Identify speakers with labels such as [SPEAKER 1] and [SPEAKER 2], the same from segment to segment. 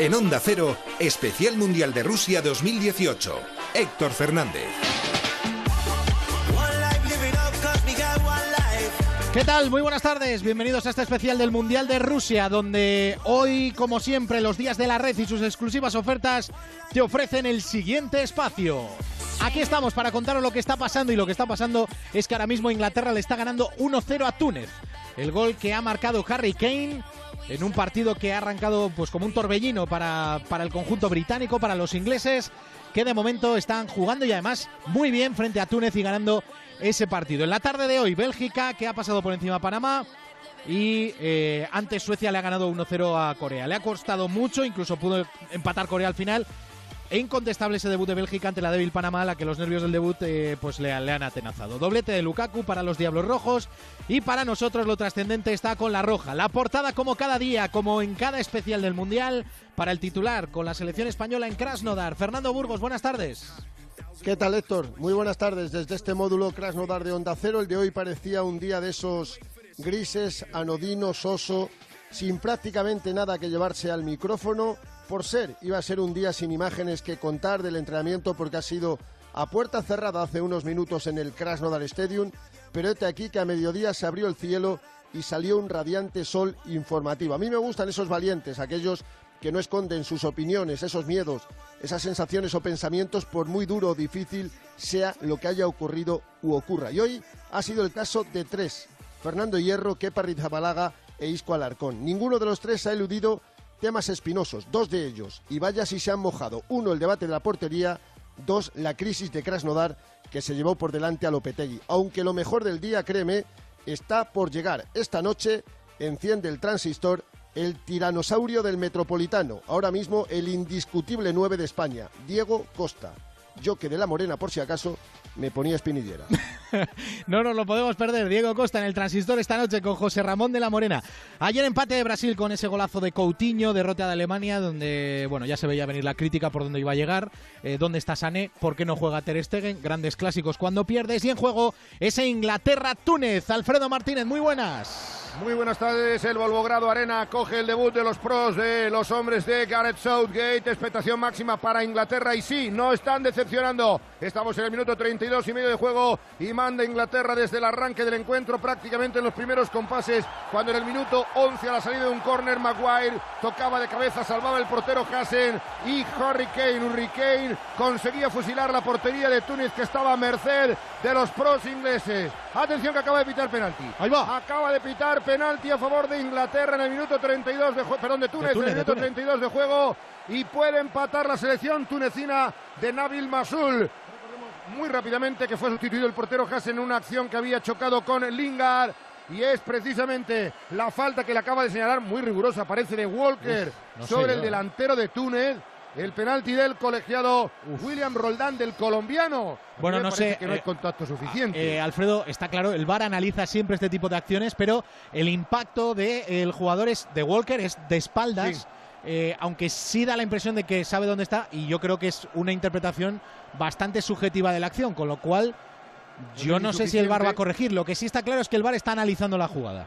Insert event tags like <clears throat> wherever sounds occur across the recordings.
[SPEAKER 1] En Onda Cero, Especial Mundial de Rusia 2018. Héctor Fernández.
[SPEAKER 2] ¿Qué tal? Muy buenas tardes. Bienvenidos a este especial del Mundial de Rusia, donde hoy, como siempre, los días de la red y sus exclusivas ofertas te ofrecen el siguiente espacio. Aquí estamos para contaros lo que está pasando y lo que está pasando es que ahora mismo Inglaterra le está ganando 1-0 a Túnez. El gol que ha marcado Harry Kane en un partido que ha arrancado pues como un torbellino para, para el conjunto británico, para los ingleses, que de momento están jugando y además muy bien frente a Túnez y ganando ese partido. En la tarde de hoy, Bélgica, que ha pasado por encima a Panamá. Y eh, antes Suecia le ha ganado 1-0 a Corea. Le ha costado mucho, incluso pudo empatar Corea al final, e incontestable ese debut de Bélgica ante la débil Panamá, la que los nervios del debut eh, pues le, han atenazado. Doblete de Lukaku para los Diablos Rojos y para nosotros lo trascendente está con la roja. La portada como cada día, como en cada especial del Mundial, para el titular con la selección española en Krasnodar. Fernando Burgos, buenas tardes.
[SPEAKER 3] ¿Qué tal Héctor? Muy buenas tardes. Desde este módulo Krasnodar de Onda Cero, el de hoy parecía un día de esos grises, anodinos, soso, sin prácticamente nada que llevarse al micrófono por ser, iba a ser un día sin imágenes que contar del entrenamiento porque ha sido a puerta cerrada hace unos minutos en el Krasnodar Stadium, pero este aquí que a mediodía se abrió el cielo y salió un radiante sol informativo. A mí me gustan esos valientes, aquellos que no esconden sus opiniones, esos miedos, esas sensaciones o pensamientos, por muy duro o difícil sea lo que haya ocurrido u ocurra. Y hoy ha sido el caso de tres, Fernando Hierro, Kepa Rizabalaga e Isco Alarcón. Ninguno de los tres ha eludido temas espinosos, dos de ellos, y vaya si se han mojado. Uno, el debate de la portería, dos, la crisis de Krasnodar que se llevó por delante a Lopetegui. Aunque lo mejor del día, créeme, está por llegar. Esta noche enciende el transistor el tiranosaurio del Metropolitano, ahora mismo el indiscutible 9 de España, Diego Costa. Yo que de la Morena, por si acaso, me ponía espinillera. <laughs>
[SPEAKER 2] no nos lo podemos perder. Diego Costa en el transistor esta noche con José Ramón de la Morena. Ayer empate de Brasil con ese golazo de Coutinho, derrota de Alemania, donde bueno ya se veía venir la crítica por dónde iba a llegar. Eh, ¿Dónde está Sané? ¿Por qué no juega Ter Stegen? Grandes clásicos cuando pierdes. Y en juego ese Inglaterra-Túnez. Alfredo Martínez, muy buenas.
[SPEAKER 4] Muy buenas tardes, el Volvogrado Arena coge el debut de los pros de los hombres de Gareth Southgate, expectación máxima para Inglaterra y sí, no están decepcionando. Estamos en el minuto 32 y medio de juego y manda Inglaterra desde el arranque del encuentro prácticamente en los primeros compases, cuando en el minuto 11 a la salida de un córner Maguire tocaba de cabeza, salvaba el portero Hassen y Harry Kane, Hurricane conseguía fusilar la portería de Túnez que estaba a merced de los pros ingleses. Atención que acaba de pitar penalti.
[SPEAKER 2] Ahí va.
[SPEAKER 4] Acaba de pitar penalti a favor de Inglaterra en el minuto 32 de juego, perdón, de Túnez, en el minuto 32 de juego y puede empatar la selección tunecina de Nabil Masul. Muy rápidamente que fue sustituido el portero Haas en una acción que había chocado con Lingard y es precisamente la falta que le acaba de señalar, muy rigurosa, parece de Walker sobre el delantero de Túnez el penalti del colegiado William Roldán del colombiano.
[SPEAKER 2] Bueno, no sé.
[SPEAKER 4] Que no hay eh, contacto suficiente.
[SPEAKER 2] Eh, Alfredo, está claro, el VAR analiza siempre este tipo de acciones, pero el impacto del jugador es, de Walker es de espaldas. Eh, aunque sí da la impresión de que sabe dónde está, y yo creo que es una interpretación bastante subjetiva de la acción, con lo cual yo no sé si el VAR va a corregir. Lo que sí está claro es que el VAR está analizando la jugada.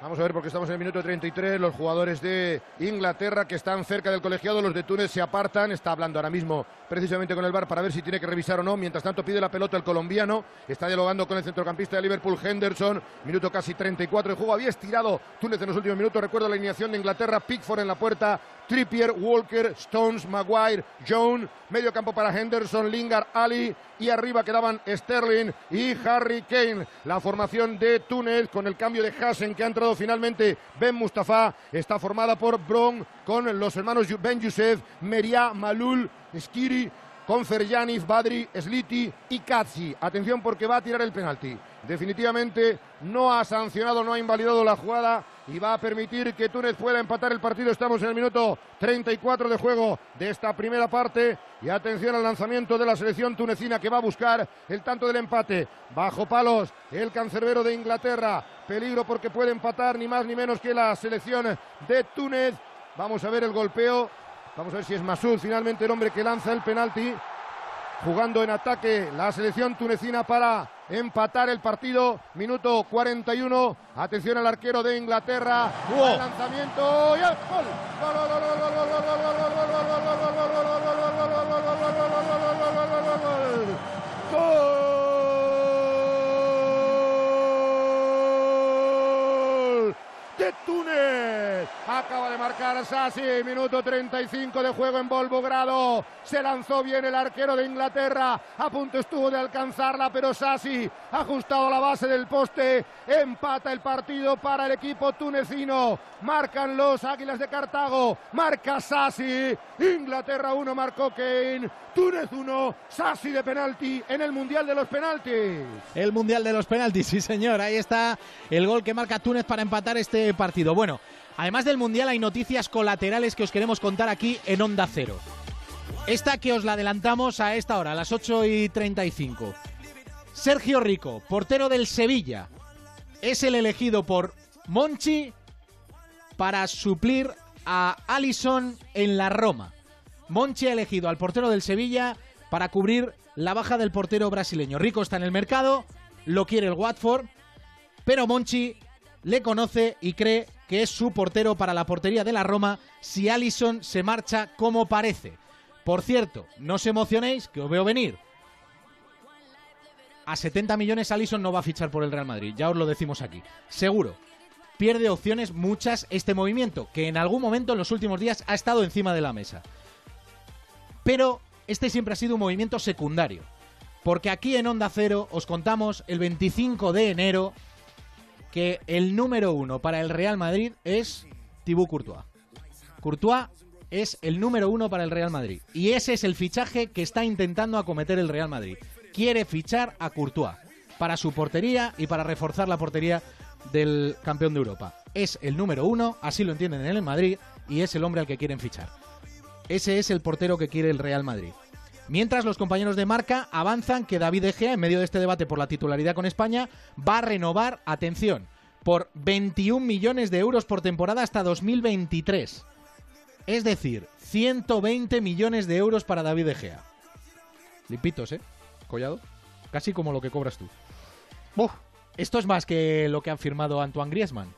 [SPEAKER 4] Vamos a ver porque estamos en el minuto 33. Los jugadores de Inglaterra que están cerca del colegiado, los de Túnez se apartan. Está hablando ahora mismo precisamente con el bar para ver si tiene que revisar o no. Mientras tanto pide la pelota el colombiano. Está dialogando con el centrocampista de Liverpool, Henderson. Minuto casi 34 de juego. Había estirado Túnez en los últimos minutos. Recuerdo la alineación de Inglaterra. Pickford en la puerta. Trippier, Walker, Stones, Maguire, Jones, medio campo para Henderson, Lingard, Ali y arriba quedaban Sterling y Harry Kane. La formación de Túnez con el cambio de Hassen que ha entrado finalmente Ben Mustafa está formada por Bron con los hermanos Ben Youssef, Meria, Malul, Skiri, con Ferjanic, Badri, Sliti y Kazi. Atención porque va a tirar el penalti. Definitivamente no ha sancionado, no ha invalidado la jugada y va a permitir que Túnez pueda empatar el partido. Estamos en el minuto 34 de juego de esta primera parte. Y atención al lanzamiento de la selección tunecina que va a buscar el tanto del empate. Bajo palos, el cancerbero de Inglaterra. Peligro porque puede empatar ni más ni menos que la selección de Túnez. Vamos a ver el golpeo. Vamos a ver si es Masud finalmente el hombre que lanza el penalti. Jugando en ataque la selección tunecina para empatar el partido. Minuto 41. Atención al arquero de Inglaterra. El lanzamiento y el gol. de Acaba de marcar Sassi, minuto 35 de juego en Volvogrado. Se lanzó bien el arquero de Inglaterra. A punto estuvo de alcanzarla, pero Sassi ha ajustado la base del poste. Empata el partido para el equipo tunecino. Marcan los Águilas de Cartago. Marca Sassi. Inglaterra 1, marcó Kane. Túnez 1, Sassi de penalti en el Mundial de los Penaltis.
[SPEAKER 2] El Mundial de los Penaltis, sí señor. Ahí está el gol que marca Túnez para empatar este partido. Bueno, además del Mundial hay noticias colaterales que os queremos contar aquí en Onda Cero. Esta que os la adelantamos a esta hora, a las 8 y 35. Sergio Rico, portero del Sevilla, es el elegido por Monchi para suplir a Alison en la Roma. Monchi ha elegido al portero del Sevilla para cubrir la baja del portero brasileño. Rico está en el mercado, lo quiere el Watford, pero Monchi le conoce y cree que es su portero para la portería de la Roma si Allison se marcha como parece. Por cierto, no os emocionéis, que os veo venir. A 70 millones Allison no va a fichar por el Real Madrid, ya os lo decimos aquí. Seguro. Pierde opciones muchas este movimiento, que en algún momento en los últimos días ha estado encima de la mesa. Pero este siempre ha sido un movimiento secundario. Porque aquí en Onda Cero os contamos el 25 de enero que el número uno para el Real Madrid es Thibaut Courtois. Courtois es el número uno para el Real Madrid. Y ese es el fichaje que está intentando acometer el Real Madrid. Quiere fichar a Courtois para su portería y para reforzar la portería del campeón de Europa. Es el número uno, así lo entienden en el Madrid, y es el hombre al que quieren fichar. Ese es el portero que quiere el Real Madrid. Mientras los compañeros de marca avanzan que David Egea, en medio de este debate por la titularidad con España, va a renovar, atención, por 21 millones de euros por temporada hasta 2023. Es decir, 120 millones de euros para David Egea. Limpitos, ¿eh? Collado. Casi como lo que cobras tú. Esto es más que lo que ha firmado Antoine Griezmann.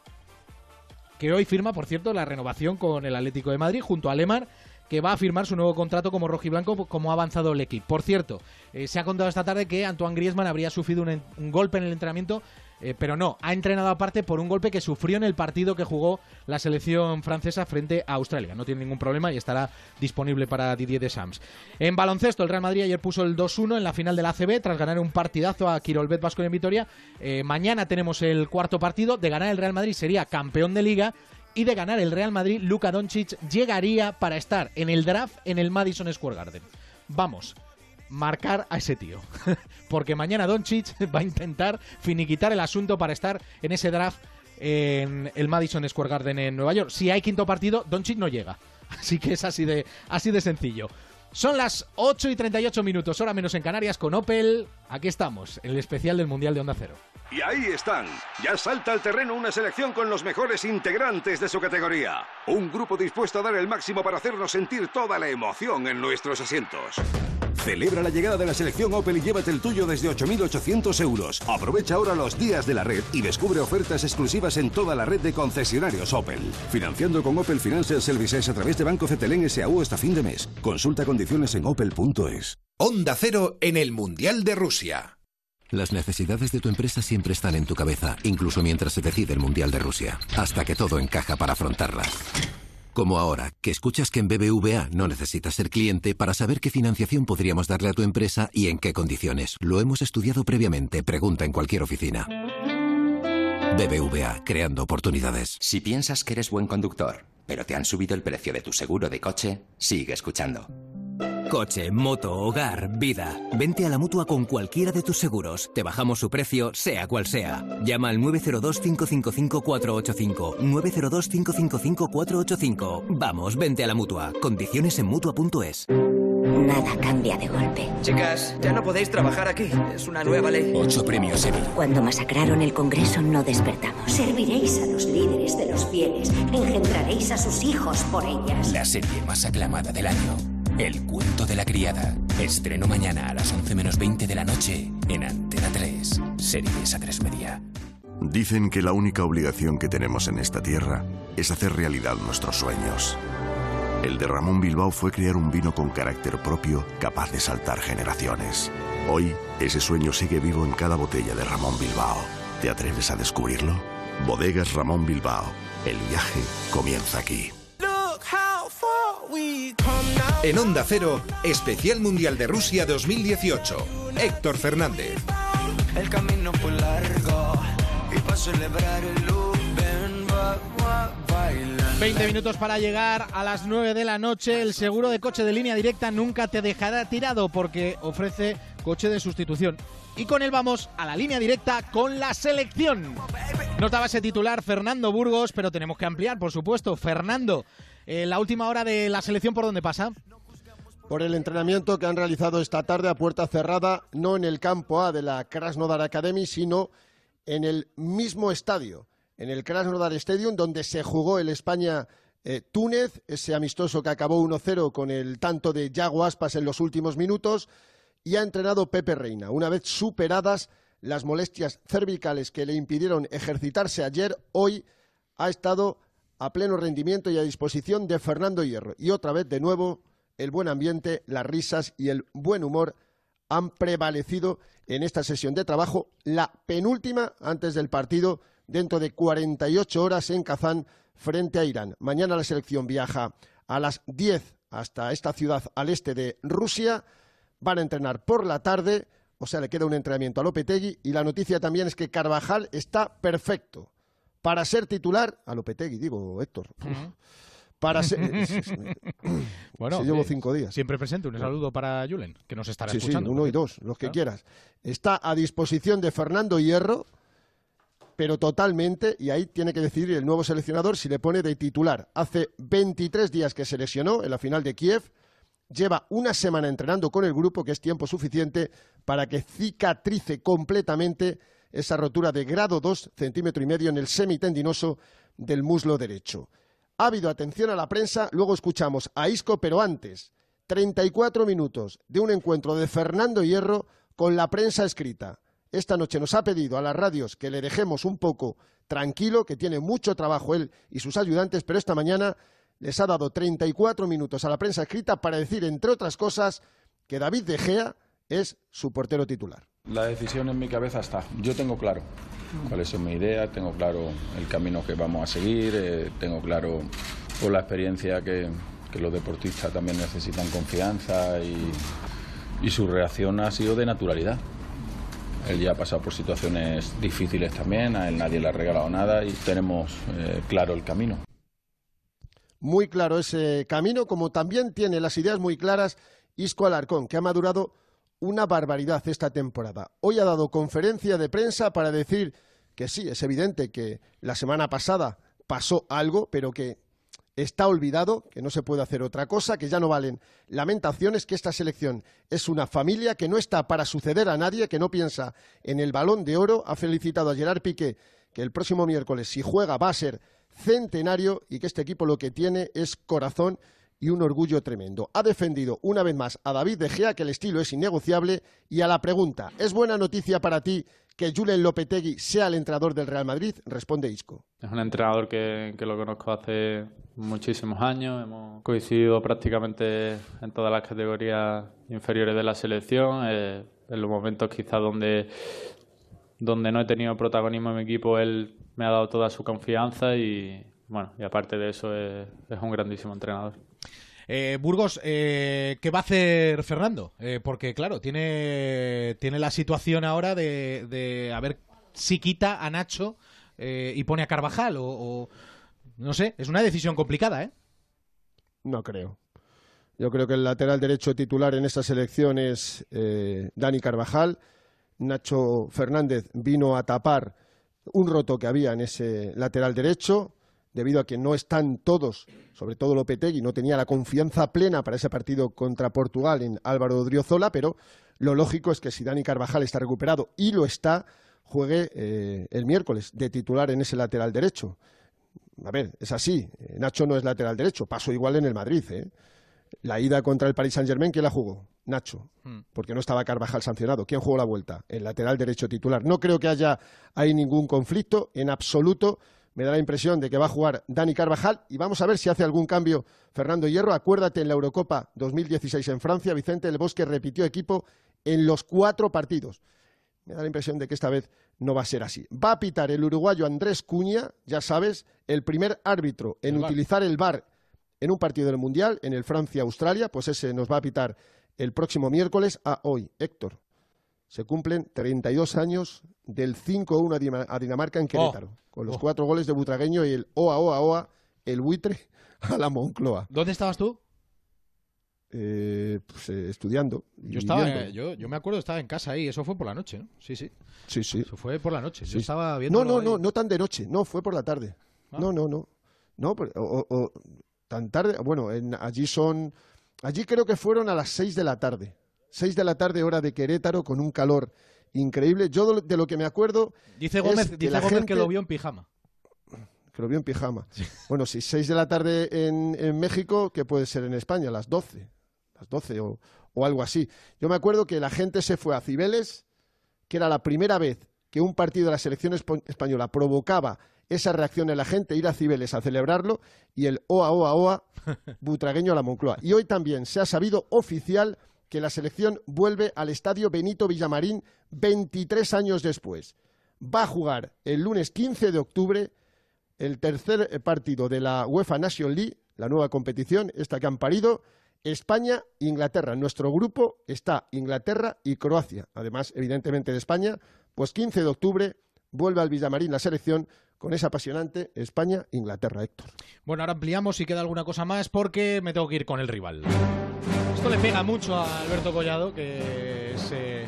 [SPEAKER 2] Que hoy firma, por cierto, la renovación con el Atlético de Madrid junto a Lemar que va a firmar su nuevo contrato como rojiblanco como ha avanzado el equipo. Por cierto, eh, se ha contado esta tarde que Antoine Griezmann habría sufrido un, golpe en el entrenamiento, eh, pero no, ha entrenado aparte por un golpe que sufrió en el partido que jugó la selección francesa frente a Australia. No tiene ningún problema y estará disponible para Didier Deschamps. En baloncesto, el Real Madrid ayer puso el 2-1 en la final del ACB tras ganar un partidazo a Quirolbet Vasco en Vitoria. Eh, mañana tenemos el cuarto partido. De ganar el Real Madrid sería campeón de liga y de ganar el Real Madrid, Luka Doncic llegaría para estar en el draft en el Madison Square Garden. Vamos, marcar a ese tío. <laughs> Porque mañana Doncic <laughs> va a intentar finiquitar el asunto para estar en ese draft en el Madison Square Garden en Nueva York. Si hay quinto partido, Doncic no llega. <laughs> Así que es así de, así de sencillo. Son las 8 y 38 minutos, hora menos en Canarias, con Opel. Aquí estamos, en el especial del Mundial de Onda Cero.
[SPEAKER 1] Y ahí están. Ya salta al terreno una selección con los mejores integrantes de su categoría. Un grupo dispuesto a dar el máximo para hacernos sentir toda la emoción en nuestros asientos. Celebra la llegada de la selección Opel y llévate el tuyo desde 8.800 euros. Aprovecha ahora los días de la red y descubre ofertas exclusivas en toda la red de concesionarios Opel. Financiando con Opel Financial Services a través de Banco Cetelén S.A.U. hasta fin de mes. Consulta condiciones en opel.es. Onda Cero en el Mundial de Rusia.
[SPEAKER 5] Las necesidades de tu empresa siempre están en tu cabeza, incluso mientras se decide el Mundial de Rusia, hasta que todo encaja para afrontarlas. Como ahora, que escuchas que en BBVA no necesitas ser cliente para saber qué financiación podríamos darle a tu empresa y en qué condiciones. Lo hemos estudiado previamente, pregunta en cualquier oficina. BBVA, creando oportunidades.
[SPEAKER 6] Si piensas que eres buen conductor, pero te han subido el precio de tu seguro de coche, sigue escuchando.
[SPEAKER 7] Coche, moto, hogar, vida. Vente a la mutua con cualquiera de tus seguros. Te bajamos su precio, sea cual sea. Llama al 902-555-485. 902-555-485. Vamos, vente a la mutua. Condiciones en mutua.es.
[SPEAKER 8] Nada cambia de golpe.
[SPEAKER 9] Chicas, ya no podéis trabajar aquí. Es una nueva ley.
[SPEAKER 5] Ocho premios Emmy.
[SPEAKER 8] Cuando masacraron el Congreso no despertamos. Serviréis a los líderes de los fieles. Engendraréis a sus hijos por ellas.
[SPEAKER 5] La serie más aclamada del año. El cuento de la criada.
[SPEAKER 7] Estreno mañana a las 11 menos 20 de la noche en Antena 3, Series A3 Media.
[SPEAKER 10] Dicen que la única obligación que tenemos en esta tierra es hacer realidad nuestros sueños. El de Ramón Bilbao fue crear un vino con carácter propio capaz de saltar generaciones. Hoy, ese sueño sigue vivo en cada botella de Ramón Bilbao. ¿Te atreves a descubrirlo? Bodegas Ramón Bilbao. El viaje comienza aquí.
[SPEAKER 11] En Onda Cero, Especial Mundial de Rusia 2018. Héctor Fernández.
[SPEAKER 12] El camino fue largo y para celebrar el luz, ven, va, va, baila.
[SPEAKER 2] 20 minutos para llegar a las 9 de la noche. El seguro de coche de línea directa nunca te dejará tirado porque ofrece coche de sustitución. Y con él vamos a la línea directa con la selección. Nos daba ese titular Fernando Burgos, pero tenemos que ampliar, por supuesto. Fernando, eh, la última hora de la selección, ¿por dónde pasa?
[SPEAKER 3] Por el entrenamiento que han realizado esta tarde a puerta cerrada, no en el campo A de la Krasnodar Academy, sino en el mismo estadio en el Krasnodar Stadium, donde se jugó el España-Túnez, ese amistoso que acabó 1-0 con el tanto de Yago Aspas en los últimos minutos, y ha entrenado Pepe Reina. Una vez superadas las molestias cervicales que le impidieron ejercitarse ayer, hoy ha estado a pleno rendimiento y a disposición de Fernando Hierro. Y otra vez, de nuevo, el buen ambiente, las risas y el buen humor han prevalecido en esta sesión de trabajo, la penúltima antes del partido dentro de 48 horas en Kazán frente a Irán. Mañana la selección viaja a las 10 hasta esta ciudad al este de Rusia. Van a entrenar por la tarde, o sea, le queda un entrenamiento a Lopetegui y la noticia también es que Carvajal está perfecto para ser titular a Lopetegui, digo, Héctor. Para ser. <laughs>
[SPEAKER 2] bueno,
[SPEAKER 3] llevo cinco días.
[SPEAKER 2] Siempre presente. Un saludo para Julen, que nos estará escuchando.
[SPEAKER 3] Sí, uno y dos, los que quieras. Está a disposición de Fernando Hierro, pero totalmente, y ahí tiene que decidir el nuevo seleccionador si le pone de titular. Hace 23 días que se lesionó en la final de Kiev, lleva una semana entrenando con el grupo, que es tiempo suficiente para que cicatrice completamente esa rotura de grado 2, centímetro y medio en el semitendinoso del muslo derecho. Ha habido atención a la prensa, luego escuchamos a Isco, pero antes, 34 minutos de un encuentro de Fernando Hierro con la prensa escrita esta noche nos ha pedido a las radios que le dejemos un poco tranquilo, que tiene mucho trabajo él y sus ayudantes, pero esta mañana les ha dado 34 minutos a la prensa escrita para decir, entre otras cosas, que David De Gea es su portero titular.
[SPEAKER 13] La decisión en mi cabeza está. Yo tengo claro cuál es mi idea, tengo claro el camino que vamos a seguir, eh, tengo claro por la experiencia que, los deportistas también necesitan confianza y, y su reacción ha sido de naturalidad. Él ya ha pasado por situaciones difíciles también, a él nadie le ha regalado nada y tenemos eh, claro el camino.
[SPEAKER 3] Muy claro ese camino, como también tiene las ideas muy claras Isco Alarcón, que ha madurado una barbaridad esta temporada. Hoy ha dado conferencia de prensa para decir que sí, es evidente que la semana pasada pasó algo, pero que está olvidado, que no se puede hacer otra cosa, que ya no valen lamentaciones, que esta selección es una familia que no está para suceder a nadie, que no piensa en el balón de oro. Ha felicitado a Gerard Piqué, que el próximo miércoles, si juega, va a ser centenario y que este equipo lo que tiene es corazón y un orgullo tremendo. Ha defendido una vez más a David De Gea que el estilo es innegociable y a la pregunta, ¿es buena noticia para ti que Julen Lopetegui sea el entrenador del Real Madrid? Responde Isco.
[SPEAKER 13] Es un entrenador que, lo conozco hace muchísimos años, hemos coincidido prácticamente en todas las categorías inferiores de la selección, eh, en los momentos quizás donde, donde no he tenido protagonismo en mi equipo, él me ha dado toda su confianza y, bueno, y aparte de eso es un grandísimo entrenador.
[SPEAKER 2] Eh, Burgos, eh, ¿qué va a hacer Fernando? Eh, porque, claro, tiene, tiene la situación ahora de, de a ver si quita a Nacho y pone a Carvajal o, No sé, es una decisión complicada, ¿eh?
[SPEAKER 3] No creo. Yo creo que el lateral derecho titular en esta selección es Dani Carvajal. Nacho Fernández vino a tapar un roto que había en ese lateral derecho debido a que no están todos, sobre todo Lopetegui, no tenía la confianza plena para ese partido contra Portugal en Álvaro Odriozola, pero lo lógico es que si Dani Carvajal está recuperado y lo está, juegue eh, el miércoles de titular en ese lateral derecho. A ver, es así. Nacho no es lateral derecho, pasó igual en el Madrid. ¿eh? La ida contra el Paris Saint-Germain, ¿quién la jugó? Nacho,
[SPEAKER 2] Hmm.
[SPEAKER 3] porque no estaba Carvajal sancionado. ¿Quién jugó la vuelta? El lateral derecho titular. No creo que haya ahí ningún conflicto en absoluto. Me da la impresión de que va a jugar Dani Carvajal y vamos a ver si hace algún cambio Fernando Hierro. Acuérdate en la Eurocopa 2016 en Francia, Vicente del Bosque repitió equipo en los cuatro partidos. Me da la impresión de que esta vez no va a ser así. Va a pitar el uruguayo Andrés Cuña, ya sabes, el primer árbitro en
[SPEAKER 2] El
[SPEAKER 3] utilizar el VAR en un partido del Mundial, en el Francia-Australia, pues ese nos va a pitar el próximo miércoles a hoy. Héctor, se cumplen 32 años del 5-1 a Dinamarca en Querétaro, con los
[SPEAKER 2] Oh.
[SPEAKER 3] cuatro goles de Butragueño y el OA, OA, OA, el buitre a la Moncloa.
[SPEAKER 2] ¿Dónde estabas tú?
[SPEAKER 3] Eh, pues, eh, estudiando.
[SPEAKER 2] Yo estaba, eh, yo, yo me acuerdo, estaba en casa ahí, eso fue por la noche, ¿no? Sí, sí.
[SPEAKER 3] Sí, sí.
[SPEAKER 2] Eso fue por la noche.
[SPEAKER 3] Sí.
[SPEAKER 2] Yo estaba viendo.
[SPEAKER 3] No, no, no, no tan de noche, no, fue por la tarde.
[SPEAKER 2] Ah.
[SPEAKER 3] No, no, no. No, pero- o- tan tarde, bueno, en- allí son, allí creo que fueron a las seis de la tarde. Seis de la tarde, hora de Querétaro, con un calor increíble. Yo de lo- que me acuerdo
[SPEAKER 2] Dice Gómez,
[SPEAKER 3] que
[SPEAKER 2] dice Gómez
[SPEAKER 3] gente- <clears throat>
[SPEAKER 2] que lo vio en pijama.
[SPEAKER 3] que lo vio en pijama. Bueno, si seis de la tarde en, en México, ¿qué puede ser en España? Las doce. Las doce o, o algo así. Yo me acuerdo que la gente se fue a Cibeles, que era la primera vez que un partido de la selección española provocaba esa reacción en la gente, ir a Cibeles a celebrarlo, y el OA, OA, OA, <laughs> butragueño a la Moncloa. Y hoy también se ha sabido oficial que la selección vuelve al estadio Benito Villamarín 23 años después. Va a jugar el lunes 15 de octubre el tercer eh, partido de la UEFA Nation League, la nueva competición, esta que han parido, España Inglaterra. Nuestro grupo está Inglaterra y Croacia. Además, evidentemente, de España, pues 15 de octubre vuelve al Villamarín la selección con esa apasionante España-Inglaterra, Héctor.
[SPEAKER 2] Bueno, ahora ampliamos si queda alguna cosa más porque me tengo que ir con el rival. Esto le pega mucho a Alberto Collado, que se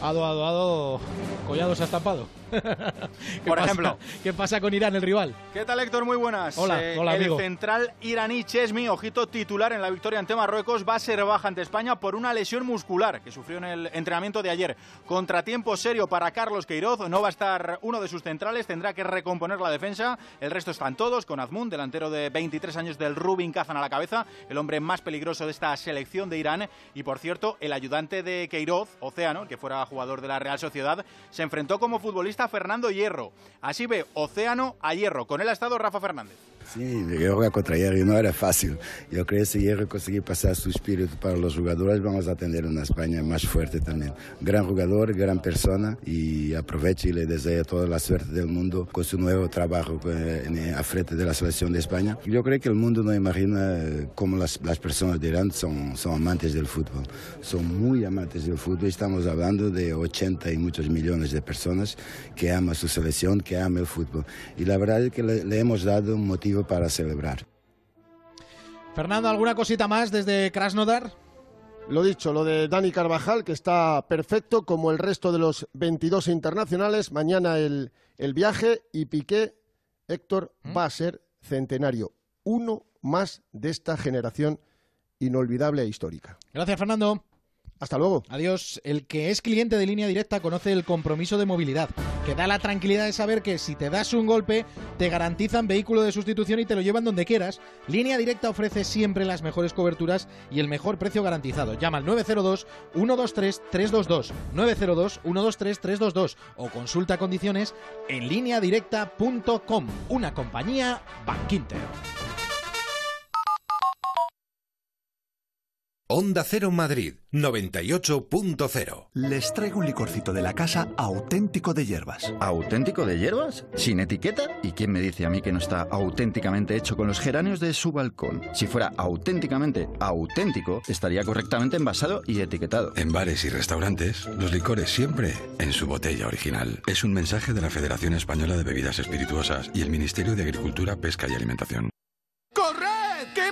[SPEAKER 2] ha doado, ado, Collado se ha estampado. <laughs> ¿Qué
[SPEAKER 14] Por
[SPEAKER 2] pasa-
[SPEAKER 14] ejemplo.
[SPEAKER 2] ¿Qué pasa con Irán, el rival?
[SPEAKER 14] ¿Qué tal, Héctor? Muy buenas. Eh,
[SPEAKER 2] Hola, hola,
[SPEAKER 14] el
[SPEAKER 2] amigo.
[SPEAKER 14] central iraní Chesmi, ojito titular en la victoria ante Marruecos, va a ser baja ante España por una lesión muscular que sufrió en el entrenamiento de ayer. Contratiempo serio para Carlos Queiroz. No va a estar uno de sus centrales, tendrá que recomponer la defensa. El resto están todos, con Azmun, delantero de 23 años del Rubin Kazan a la cabeza, el hombre más peligroso de esta selección de Irán. Y por cierto, el ayudante de Queiroz, Océano, que fuera jugador de la Real Sociedad, se enfrentó como futbolista Fernando Hierro. Así ve Océano a Hierro. Con él ha estado Rafa Fernández.
[SPEAKER 15] Sim, jogar contra Hierro não era fácil. Eu creio que se Hierro conseguir passar seu espírito para os jogadores, vamos a tener uma Espanha mais forte também. Gran jogador, gran persona e aprovecho e le desejo toda a suerte do mundo com seu novo trabalho eh, en- à frente da seleção de Espanha. Eu creio que o mundo não imagina eh, como as, as pessoas de Irã são, são amantes do futebol. São muito amantes do futebol. Estamos falando de 80 e muitos milhões de pessoas que amam sua seleção, que amam o futebol. E a verdade é que le, le hemos dado um motivo para celebrar.
[SPEAKER 2] Fernando, ¿alguna cosita más desde Krasnodar?
[SPEAKER 3] Lo dicho, lo de Dani Carvajal, que está perfecto, como el resto de los 22 internacionales. Mañana el, el viaje y Piqué, Héctor, va a ser centenario. Uno más de esta generación inolvidable e histórica.
[SPEAKER 2] Gracias, Fernando.
[SPEAKER 3] Hasta luego.
[SPEAKER 2] Adiós. El que es cliente de línea directa conoce el compromiso de movilidad, que da la tranquilidad de saber que si te das un golpe, te garantizan vehículo de sustitución y te lo llevan donde quieras. Línea directa ofrece siempre las mejores coberturas y el mejor precio garantizado. Llama al 902-123-322, 902-123-322 o consulta condiciones en lineadirecta.com, una compañía Bankinter.
[SPEAKER 11] Onda Cero Madrid 98.0.
[SPEAKER 16] Les traigo un licorcito de la casa auténtico de hierbas.
[SPEAKER 17] ¿Auténtico de hierbas? ¿Sin etiqueta? ¿Y quién me dice a mí que no está auténticamente hecho con los geranios de su balcón? Si fuera auténticamente auténtico, estaría correctamente envasado y etiquetado.
[SPEAKER 18] En bares y restaurantes, los licores siempre en su botella original. Es un mensaje de la Federación Española de Bebidas Espirituosas y el Ministerio de Agricultura, Pesca y Alimentación.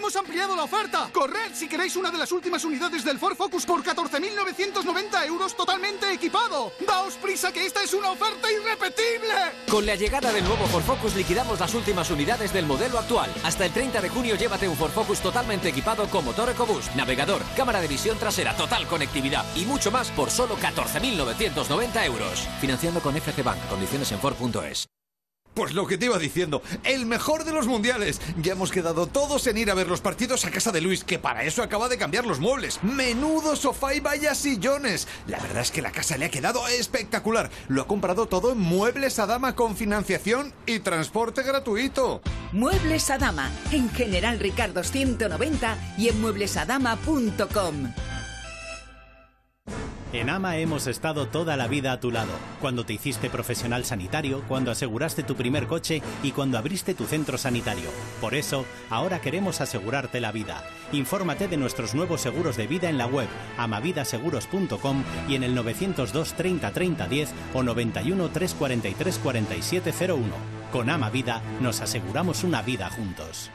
[SPEAKER 19] ¡Corred! ¡Que hemos ampliado la oferta! ¡Corred si queréis una de las últimas unidades del Ford Focus por 14.990 euros totalmente equipado! ¡Daos prisa que esta es una oferta irrepetible!
[SPEAKER 20] Con la llegada del nuevo Ford Focus liquidamos las últimas unidades del modelo actual. Hasta el 30 de junio llévate un Ford Focus totalmente equipado con motor EcoBoost, navegador, cámara de visión trasera, total conectividad y mucho más por solo 14.990 euros. Financiando con FG Bank. Condiciones en Ford.es.
[SPEAKER 21] Pues lo que te iba diciendo, el mejor de los mundiales. Ya hemos quedado todos en ir a ver los partidos a casa de Luis, que para eso acaba de cambiar los muebles. Menudo sofá y vaya sillones. La verdad es que la casa le ha quedado espectacular. Lo ha comprado todo en Muebles Adama con financiación y transporte gratuito.
[SPEAKER 22] Muebles Adama, en General Ricardo 190 y en mueblesadama.com.
[SPEAKER 23] En AMA hemos estado toda la vida a tu lado, cuando te hiciste profesional sanitario, cuando aseguraste tu primer coche y cuando abriste tu centro sanitario. Por eso, ahora queremos asegurarte la vida. Infórmate de nuestros nuevos seguros de vida en la web amavidaseguros.com y en el 902 30 30 10 o 91 343 4701. Con Ama Vida nos aseguramos una vida juntos.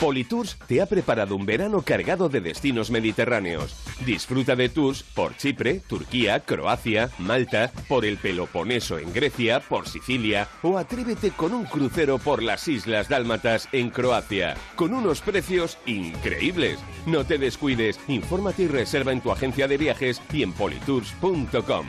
[SPEAKER 24] Politours te ha preparado un verano cargado de destinos mediterráneos. Disfruta de tours por Chipre, Turquía, Croacia, Malta, por el Peloponeso en Grecia, por Sicilia o atrévete con un crucero por las Islas Dálmatas en Croacia, con unos precios increíbles. No te descuides, infórmate y reserva en tu agencia de viajes y en politours.com.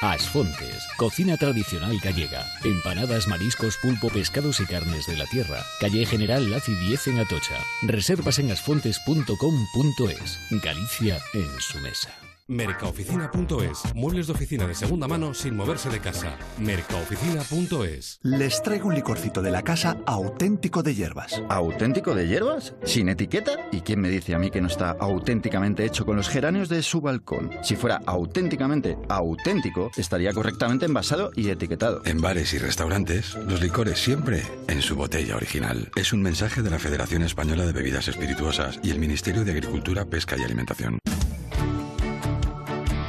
[SPEAKER 25] Asfontes, cocina tradicional gallega. Empanadas, mariscos, pulpo, pescados y carnes de la tierra. Calle General Laci 10 en Atocha. Reservas en asfontes.com.es. Galicia en su mesa.
[SPEAKER 26] Mercaoficina.es. Muebles de oficina de segunda mano sin moverse de casa. Mercaoficina.es.
[SPEAKER 16] Les traigo un licorcito de la casa auténtico de hierbas.
[SPEAKER 17] ¿Auténtico de hierbas? ¿Sin etiqueta? ¿Y quién me dice a mí que no está auténticamente hecho con los geranios de su balcón? Si fuera auténticamente auténtico, estaría correctamente envasado y etiquetado.
[SPEAKER 18] En bares y restaurantes, los licores siempre en su botella original. Es un mensaje de la Federación Española de Bebidas Espirituosas y el Ministerio de Agricultura, Pesca y Alimentación.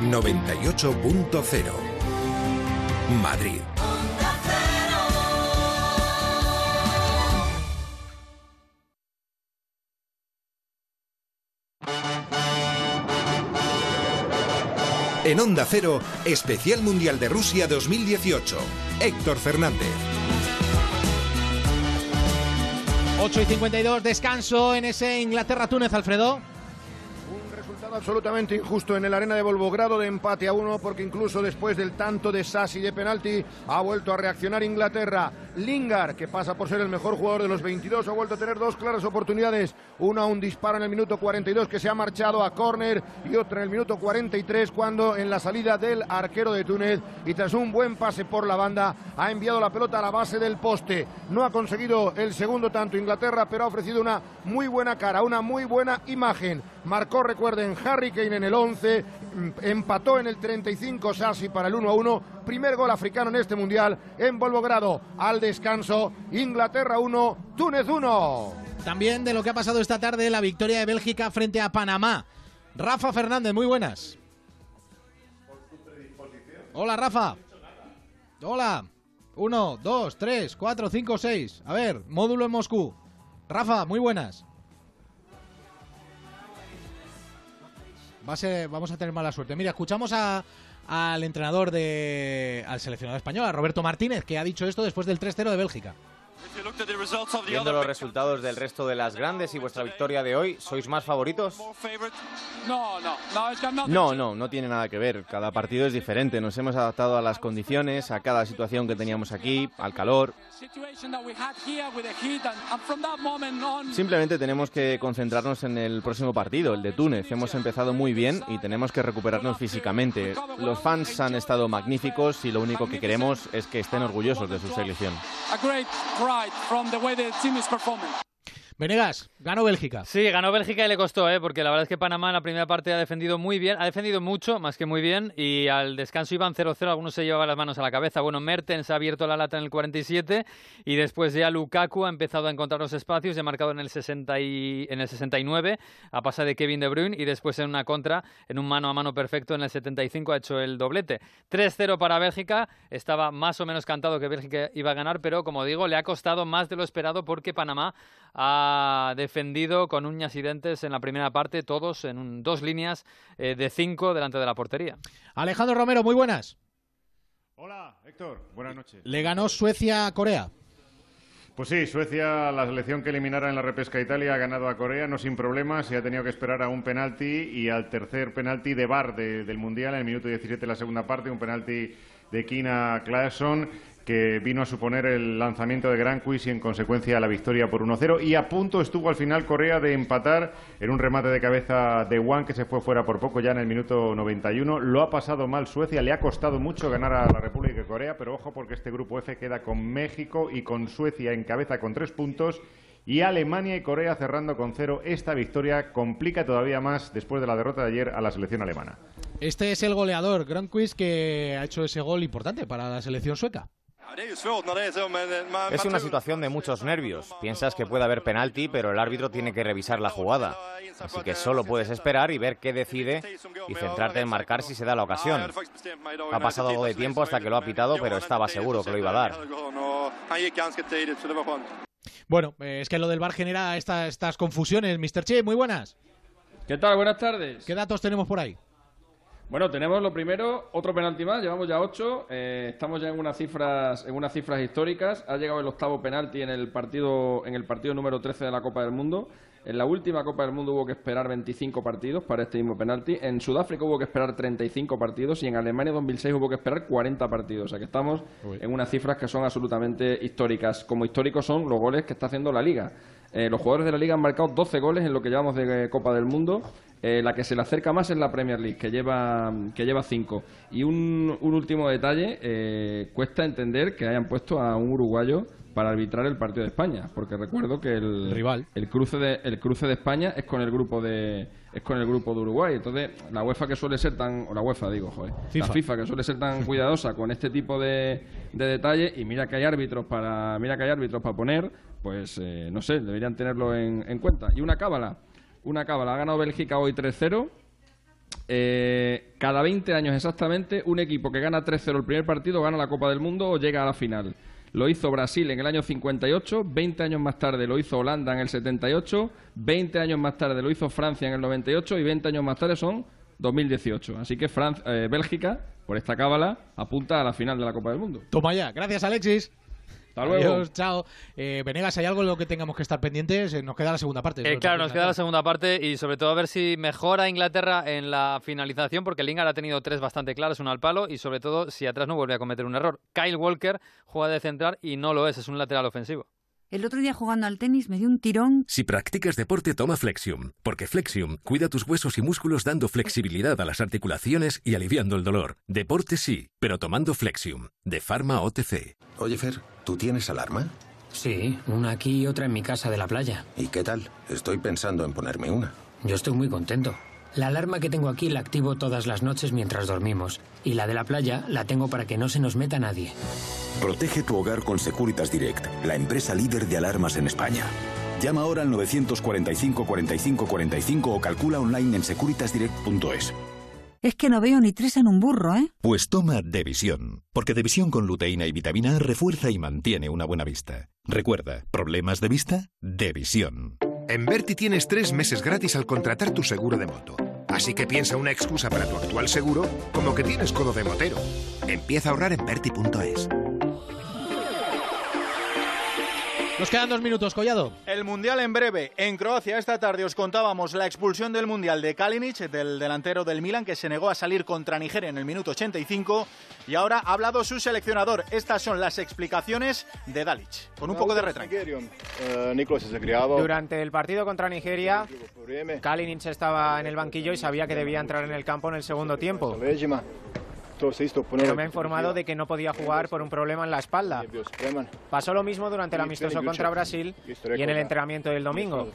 [SPEAKER 11] 98.0 Madrid. En Onda Cero, Especial Mundial de Rusia 2018. Héctor Fernández.
[SPEAKER 2] 8 y 52, descanso en ese Inglaterra-Túnez, Alfredo
[SPEAKER 4] absolutamente injusto en el arena de Volvogrado de empate a uno porque incluso después del tanto de Sassi de penalti ha vuelto a reaccionar Inglaterra. Lingard, que pasa por ser el mejor jugador de los 22, ha vuelto a tener dos claras oportunidades. Una, un disparo en el minuto 42 que se ha marchado a córner y otra en el minuto 43 cuando en la salida del arquero de Túnez y tras un buen pase por la banda ha enviado la pelota a la base del poste. No ha conseguido el segundo tanto Inglaterra, pero ha ofrecido una muy buena cara, una muy buena imagen. Marcó, recuerden, Harry Kane en el 11, empató en el 35 Sassi para el 1 a 1. Primer gol africano en este mundial en Volvogrado. Al descanso, Inglaterra 1, Túnez 1.
[SPEAKER 2] También de lo que ha pasado esta tarde, la victoria de Bélgica frente a Panamá. Rafa Fernández, muy buenas. Hola, Rafa. Hola. 1, 2, 3, 4, 5, 6. A ver, módulo en Moscú. Rafa, muy buenas. Va a vamos a tener mala suerte. Mira, escuchamos al entrenador de. al seleccionador español, a Roberto Martínez, que ha dicho esto después del 3-0 de Bélgica.
[SPEAKER 27] Viendo los resultados del resto de las grandes y vuestra victoria de hoy, ¿sois más favoritos? No, no, no tiene nada que ver. Cada partido es diferente. Nos hemos adaptado a las condiciones, a cada situación que teníamos aquí, al calor. Simplemente tenemos que concentrarnos en el próximo partido, el de Túnez. Hemos empezado muy bien y tenemos que recuperarnos físicamente. Los fans han estado magníficos y lo único que queremos es que estén orgullosos de su selección. from the way the team is performing.
[SPEAKER 2] Venegas, ganó Bélgica.
[SPEAKER 28] Sí, ganó Bélgica y le costó, ¿eh? porque la verdad es que Panamá en la primera parte ha defendido muy bien, ha defendido mucho, más que muy bien, y al descanso iban 0-0, algunos se llevaban las manos a la cabeza. Bueno, Mertens ha abierto la lata en el 47 y después ya Lukaku ha empezado a encontrar los espacios, ya ha marcado en el, 60 y, en el 69 a pasar de Kevin De Bruyne y después en una contra, en un mano a mano perfecto en el 75 ha hecho el doblete. 3-0 para Bélgica, estaba más o menos cantado que Bélgica iba a ganar, pero como digo, le ha costado más de lo esperado porque Panamá ha defendido con uñas y dentes en la primera parte, todos en dos líneas eh, de cinco delante de la portería.
[SPEAKER 2] Alejandro Romero, muy buenas.
[SPEAKER 29] Hola, Héctor, buenas noches.
[SPEAKER 2] Le ganó Suecia a Corea.
[SPEAKER 29] Pues sí, Suecia, la selección que eliminara en la repesca a Italia, ha ganado a Corea, no sin problemas, y ha tenido que esperar a un penalti y al tercer penalti de bar del Mundial en el minuto 17 de la segunda parte, un penalti de Kina Claesson que vino a suponer el lanzamiento de Gran y en consecuencia la victoria por 1-0 y a punto estuvo al final Corea de empatar en un remate de cabeza de Wang que se fue fuera por poco ya en el minuto 91 lo ha pasado mal Suecia le ha costado mucho ganar a la República de Corea pero ojo porque este grupo F queda con México y con Suecia en cabeza con tres puntos y Alemania y Corea cerrando con cero. Esta victoria complica todavía más después de la derrota de ayer a la selección alemana.
[SPEAKER 2] Este es el goleador, Grand que ha hecho ese gol importante para la selección sueca.
[SPEAKER 30] Es una situación de muchos nervios. Piensas que puede haber penalti, pero el árbitro tiene que revisar la jugada. Así que solo puedes esperar y ver qué decide y centrarte en marcar si se da la ocasión. Ha pasado algo de tiempo hasta que lo ha pitado, pero estaba seguro que lo iba a dar.
[SPEAKER 2] Bueno, eh, es que lo del bar genera estas confusiones. Mr. Che, muy buenas.
[SPEAKER 31] ¿Qué tal? Buenas tardes.
[SPEAKER 2] ¿Qué datos tenemos por ahí?
[SPEAKER 31] Bueno, tenemos lo primero, otro penalti más, llevamos ya ocho, eh, estamos ya en unas cifras, en unas cifras históricas. Ha llegado el octavo penalti en el partido, en el partido número 13 de la Copa del Mundo. En la última Copa del Mundo hubo que esperar 25 partidos para este mismo penalti. En Sudáfrica hubo que esperar 35 partidos y en Alemania 2006 hubo que esperar 40 partidos. O sea que estamos en unas cifras que son absolutamente históricas. Como históricos son los goles que está haciendo la Liga. Eh, los jugadores de la Liga han marcado 12 goles en lo que llevamos de Copa del Mundo. Eh, la que se le acerca más es la Premier League, que lleva, que lleva cinco. Y un, último detalle, eh, cuesta entender que hayan puesto a un uruguayo para arbitrar el partido de España, porque recuerdo que el,
[SPEAKER 2] rival
[SPEAKER 31] el cruce de el cruce de España es con el grupo de es con el grupo de Uruguay, entonces la UEFA que suele ser tan o la UEFA digo, joder, la FIFA que suele ser tan <laughs> cuidadosa con este tipo de, de detalles y mira que hay árbitros para mira que hay árbitros para poner, pues eh, no sé, deberían tenerlo en, en cuenta. Y una cábala, una cábala. Ha ganado Bélgica hoy 3-0. Eh, cada 20 años exactamente, un equipo que gana 3-0 el primer partido gana la Copa del Mundo o llega a la final. Lo hizo Brasil en el año 58, 20 años más tarde lo hizo Holanda en el 78, 20 años más tarde lo hizo Francia en el 98 y 20 años más tarde son 2018. Así que eh, Bélgica, por esta cábala, apunta a la final de la Copa del Mundo.
[SPEAKER 2] Toma ya. Gracias, Alexis.
[SPEAKER 31] Hasta luego.
[SPEAKER 2] Adiós, chao. Eh, Venegas, ¿hay algo en lo que tengamos que estar pendientes? Eh, nos queda la segunda parte.
[SPEAKER 28] Eh, claro, nos queda la segunda parte y sobre todo a ver si mejora Inglaterra en la finalización, porque Lingard ha tenido tres bastante claras, una al palo, y sobre todo si atrás no vuelve a cometer un error. Kyle Walker juega de central y no lo es, es un lateral ofensivo.
[SPEAKER 32] El otro día jugando al tenis me dio un tirón.
[SPEAKER 33] Si practicas deporte, toma Flexium, porque Flexium cuida tus huesos y músculos dando flexibilidad a las articulaciones y aliviando el dolor. Deporte sí, pero tomando Flexium, de Pharma OTC.
[SPEAKER 34] Oye, Fer, ¿tú tienes alarma?
[SPEAKER 35] Sí, una aquí y otra en mi casa de la playa.
[SPEAKER 34] ¿Y qué tal? Estoy pensando en ponerme una.
[SPEAKER 35] Yo estoy muy contento. La alarma que tengo aquí la activo todas las noches mientras dormimos. Y la de la playa la tengo para que no se nos meta nadie.
[SPEAKER 34] Protege tu hogar con Securitas Direct, la empresa líder de alarmas en España. Llama ahora al 945 45 45 o calcula online en securitasdirect.es.
[SPEAKER 32] Es que no veo ni tres en un burro, ¿eh?
[SPEAKER 33] Pues toma Devisión, porque Devisión con luteína y vitamina A refuerza y mantiene una buena vista. Recuerda, ¿problemas de vista? Devisión.
[SPEAKER 36] En Berti tienes tres meses gratis al contratar tu seguro de moto. Así que piensa una excusa para tu actual seguro como que tienes codo de motero. Empieza a ahorrar en Berti.es.
[SPEAKER 2] Nos quedan dos minutos, Collado.
[SPEAKER 14] El Mundial en breve. En Croacia esta tarde os contábamos la expulsión del Mundial de Kalinic, del delantero del Milan, que se negó a salir contra Nigeria en el minuto 85. Y ahora ha hablado su seleccionador. Estas son las explicaciones de Dalic, con un poco de retraso.
[SPEAKER 37] Durante el partido contra Nigeria, Kalinic estaba en el banquillo y sabía que debía entrar en el campo en el segundo tiempo. Pero me ha informado de que no podía jugar por un problema en la espalda. Pasó lo mismo durante el amistoso contra Brasil y en el entrenamiento del domingo.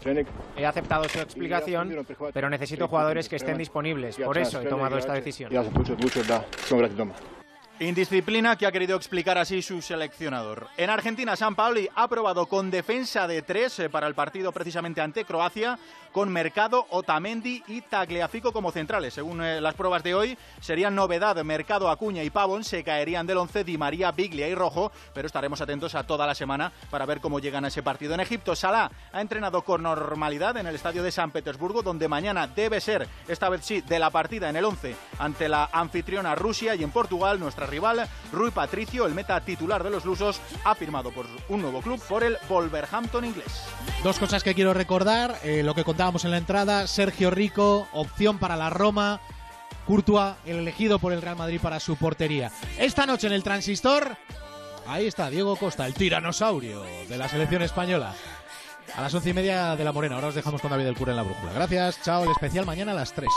[SPEAKER 37] He aceptado su explicación, pero necesito jugadores que estén disponibles. Por eso he tomado esta decisión.
[SPEAKER 14] Indisciplina que ha querido explicar así su seleccionador. En Argentina, San Pauli ha probado con defensa de tres eh, para el partido precisamente ante Croacia, con Mercado, Otamendi y Tagliafico como centrales. Según eh, las pruebas de hoy, serían novedad Mercado, Acuña y Pavón, se caerían del 11 Di María, Biglia y Rojo, pero estaremos atentos a toda la semana para ver cómo llegan a ese partido. En Egipto, Salah ha entrenado con normalidad en el estadio de San Petersburgo, donde mañana debe ser, esta vez sí, de la partida en el 11 ante la anfitriona Rusia y en Portugal, nuestra rival, Rui Patricio, el meta titular de los lusos, ha firmado por un nuevo club por el Wolverhampton inglés.
[SPEAKER 2] Dos cosas que quiero recordar, eh, lo que contábamos en la entrada, Sergio Rico, opción para la Roma. Courtois, el elegido por el Real Madrid para su portería. Esta noche en el Transistor, ahí está Diego Costa, el tiranosaurio de la selección española. A las once y media de la Morena. Ahora os dejamos con David del Cura en la brújula. Gracias, chao. El especial mañana a las tres.